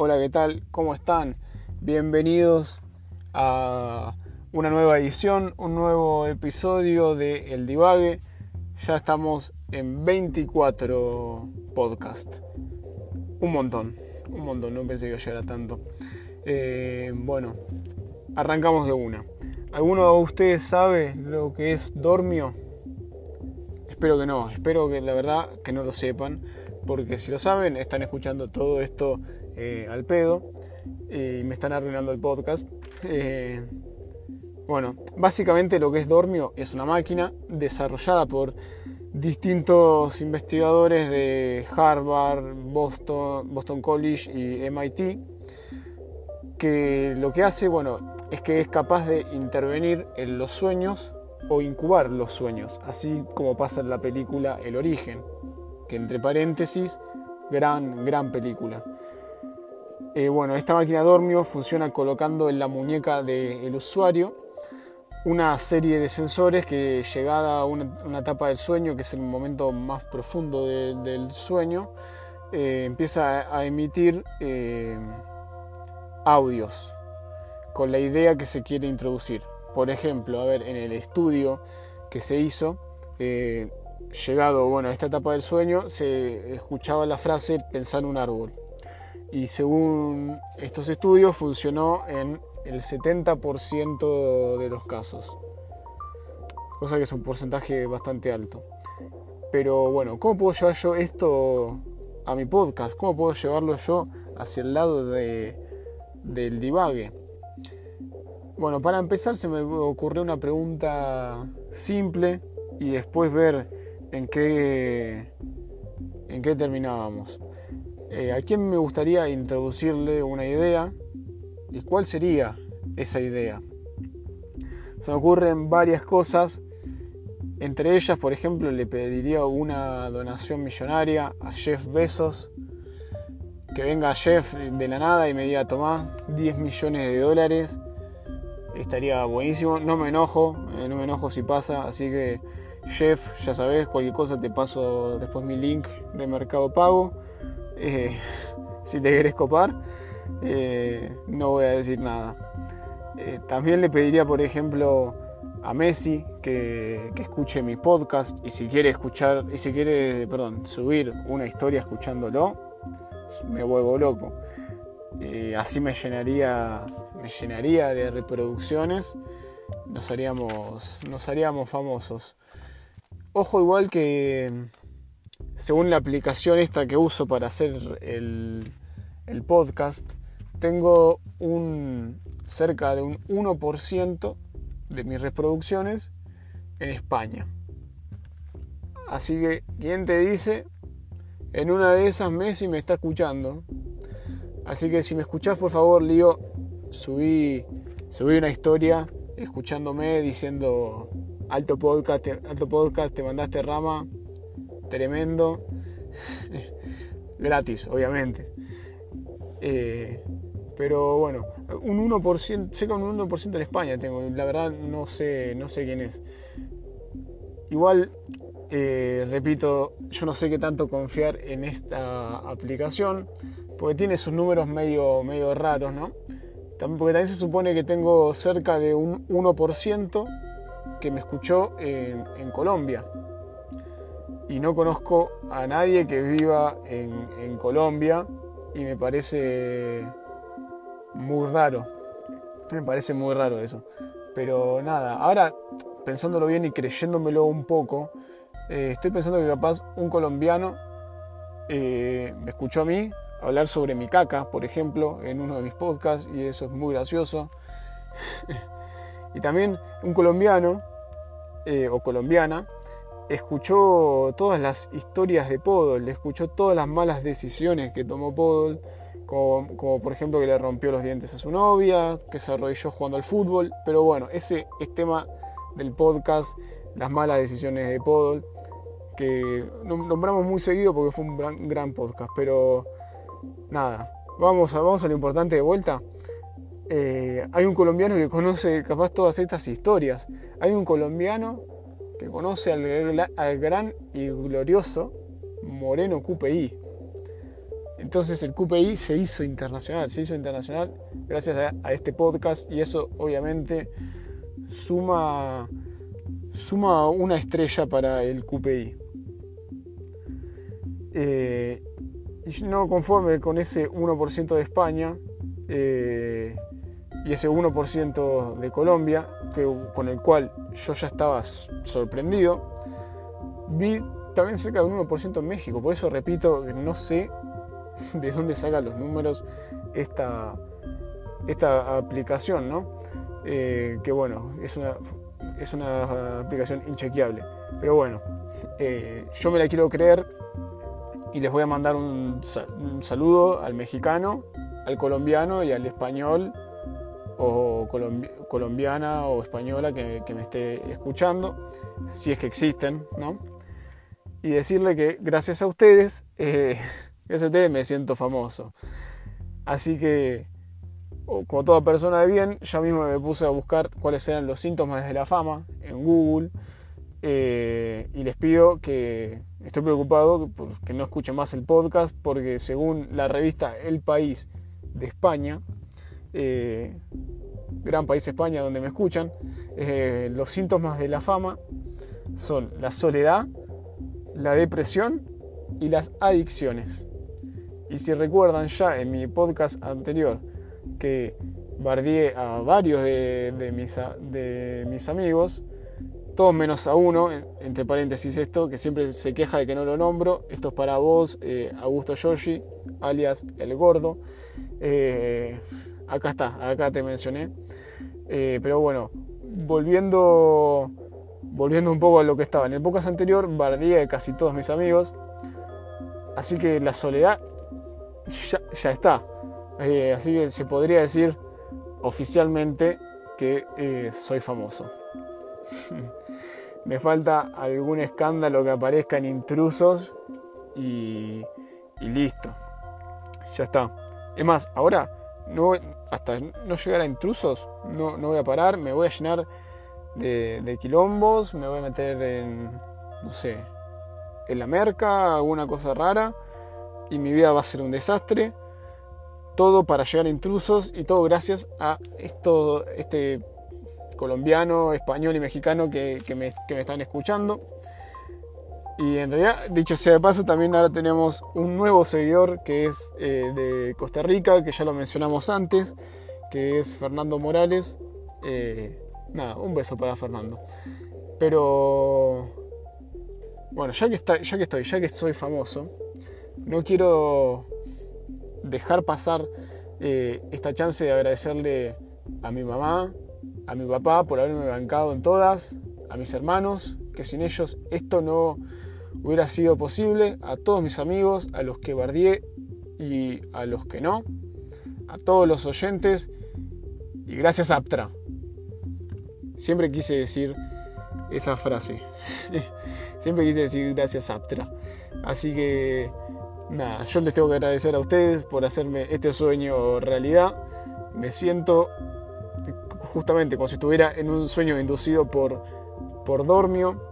Hola, ¿qué tal? ¿Cómo están? Bienvenidos a una nueva edición, un nuevo episodio de El Divague. Ya estamos en 24 podcasts. Un montón, un montón, no pensé que iba a llegar a tanto. Eh, bueno, arrancamos de una. ¿Alguno de ustedes sabe lo que es Dormio? Espero que no, espero que la verdad que no lo sepan, porque si lo saben están escuchando todo esto eh, al pedo y me están arruinando el podcast. Eh, bueno, básicamente lo que es Dormio es una máquina desarrollada por distintos investigadores de Harvard, Boston, Boston College y MIT, que lo que hace, bueno, es que es capaz de intervenir en los sueños o incubar los sueños, así como pasa en la película El origen, que entre paréntesis, gran, gran película. Eh, bueno, esta máquina Dormio funciona colocando en la muñeca del usuario una serie de sensores que llegada a una, etapa del sueño, que es el momento más profundo del sueño, eh, empieza a, emitir eh, audios con la idea que se quiere introducir. Por ejemplo, a ver, en el estudio que se hizo, llegado bueno, a esta etapa del sueño, se escuchaba la frase pensar un árbol. Y según estos estudios funcionó en el 70% de los casos. Cosa que es un porcentaje bastante alto. Pero bueno, ¿cómo puedo llevar yo esto a mi podcast? ¿Cómo puedo llevarlo yo hacia el lado de, del divague? Bueno, para empezar se me ocurrió una pregunta simple y después ver en qué, en qué terminábamos. Eh, ¿A quién me gustaría introducirle una idea y cuál sería esa idea? Se me ocurren varias cosas, entre ellas, por ejemplo, le pediría una donación millonaria a Jeff Bezos, que venga Jeff de la nada y me diga, tomá 10 millones de dólares estaría buenísimo. No me enojo, eh, no me enojo si pasa, así que Jeff, ya sabes, cualquier cosa te paso después mi link de Mercado Pago. Eh, si te querés copar, eh, no voy a decir nada. también le pediría, por ejemplo, a Messi que, que, escuche mi podcast y si quiere escuchar, y si quiere, perdón, subir una historia escuchándolo, me vuelvo loco. así me llenaría me llenaría de reproducciones, nos haríamos, nos haríamos famosos. Ojo igual que según la aplicación esta que uso para hacer el, el podcast, tengo un cerca de un 1% de mis reproducciones en España. Así que, ¿quién te dice? En una de esas Messi me está escuchando. Así que si me escuchás, por favor, Lío, subí, subí una historia escuchándome diciendo alto podcast, alto podcast, te mandaste rama, tremendo, gratis, obviamente. Eh, pero bueno, un 1%, sé que un 1% en España tengo, la verdad no sé, no sé quién es. Igual, eh, repito, yo no sé qué tanto confiar en esta aplicación, porque tiene sus números medio, medio raros, ¿no? porque también se supone que tengo cerca de un 1% que me escuchó en, Colombia. Y no conozco a nadie que viva en, Colombia y me parece muy raro. Me parece muy raro eso. Pero nada, ahora pensándolo bien y creyéndomelo un poco, eh, estoy pensando que capaz un colombiano eh, me escuchó a mí, hablar sobre mi caca, por ejemplo, en uno de mis podcasts, y eso es muy gracioso. y también un colombiano eh, o colombiana escuchó todas las historias de Podol, escuchó todas las malas decisiones que tomó Podol, como, por ejemplo que le rompió los dientes a su novia, que se arrodilló jugando al fútbol, pero bueno, ese es tema del podcast, las malas decisiones de Podol, que nombramos muy seguido porque fue un gran, gran podcast, pero nada, vamos a, vamos a lo importante de vuelta. Eh, hay un colombiano que conoce capaz todas estas historias. Hay un colombiano que conoce al, gran y glorioso Moreno QPI. Entonces el QPI se hizo internacional, se hizo internacional gracias a, este podcast y eso obviamente suma, suma una estrella para el QPI. Eh, y no conforme con ese 1% de España eh, y ese 1% de Colombia, con el cual yo ya estaba sorprendido, vi también cerca de un 1% en México. Por eso repito, no sé de dónde saca los números esta, esta aplicación, ¿no? Eh, que bueno, es una, es una aplicación inchequeable. Pero bueno, eh, yo me la quiero creer y les voy a mandar un, saludo al mexicano, al colombiano y al español o colombiana o española que, me esté escuchando, si es que existen, ¿no? Y decirle que gracias a ustedes, eh, me siento famoso. Así que, como toda persona de bien, ya mismo me puse a buscar cuáles eran los síntomas de la fama en Google. Eh, y les pido que estoy preocupado que no escuchen más el podcast porque según la revista El País de España, eh, gran país España donde me escuchan, eh, los síntomas de la fama son la soledad, la depresión y las adicciones. Y si recuerdan ya en mi podcast anterior que bardié a varios de, mis, amigos, todos menos a uno, entre paréntesis esto, que siempre se queja de que no lo nombro. Esto es para vos, eh, Augusto Yoshi, alias El Gordo. Eh, acá está, acá te mencioné. Eh, pero bueno, volviendo, volviendo un poco a lo que estaba. En el podcast anterior bardía de casi todos mis amigos. Así que la soledad ya, está. así que se podría decir oficialmente que soy famoso. Me falta algún escándalo que aparezca en intrusos y, listo. Ya está. Es más, ahora no hasta no llegar a intrusos, no, no, voy a parar, me voy a llenar de, de, quilombos, me voy a meter en, no sé, en la merca, alguna cosa rara, y mi vida va a ser un desastre. Todo para llegar a intrusos y todo gracias a esto, este colombiano, español y mexicano que, me, están escuchando. Y en realidad, dicho sea de paso, también ahora tenemos un nuevo seguidor que es eh, de Costa Rica, que ya lo mencionamos antes, que es Fernando Morales. Eh, nada, un beso para Fernando. Pero bueno, ya que, está, ya que estoy, ya que soy famoso, no quiero dejar pasar eh, esta chance de agradecerle a mi mamá, a mi papá por haberme bancado en todas, a mis hermanos, que sin ellos esto no hubiera sido posible, a todos mis amigos, a los que bardié y a los que no, a todos los oyentes y gracias Aptra. Siempre quise decir esa frase. Siempre quise decir gracias Aptra. Así que nada, yo les tengo que agradecer a ustedes por hacerme este sueño realidad. Me siento justamente como si estuviera en un sueño inducido por, por Dormio.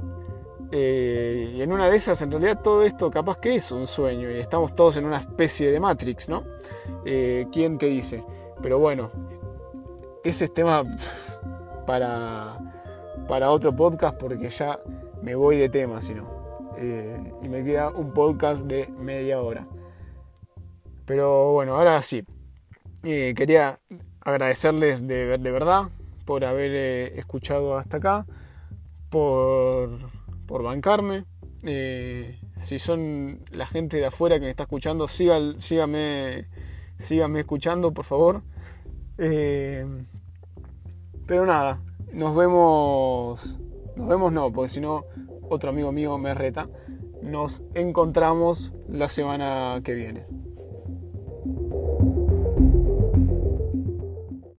Eh, y en una de esas, en realidad, todo esto capaz que es un sueño y estamos todos en una especie de Matrix, ¿no? Eh, ¿Quién te dice? Pero bueno, ese es tema para, para otro podcast porque ya me voy de tema, si no. Eh, y me queda un podcast de media hora. Pero bueno, ahora sí. quería agradecerles de, de verdad por haber eh, escuchado hasta acá, por, por bancarme. Eh, si son la gente de afuera que me está escuchando, síganme, síganme escuchando, por favor. Eh, pero nada, nos vemos. Nos vemos no, porque si no, otro amigo mío me reta. Nos encontramos la semana que viene.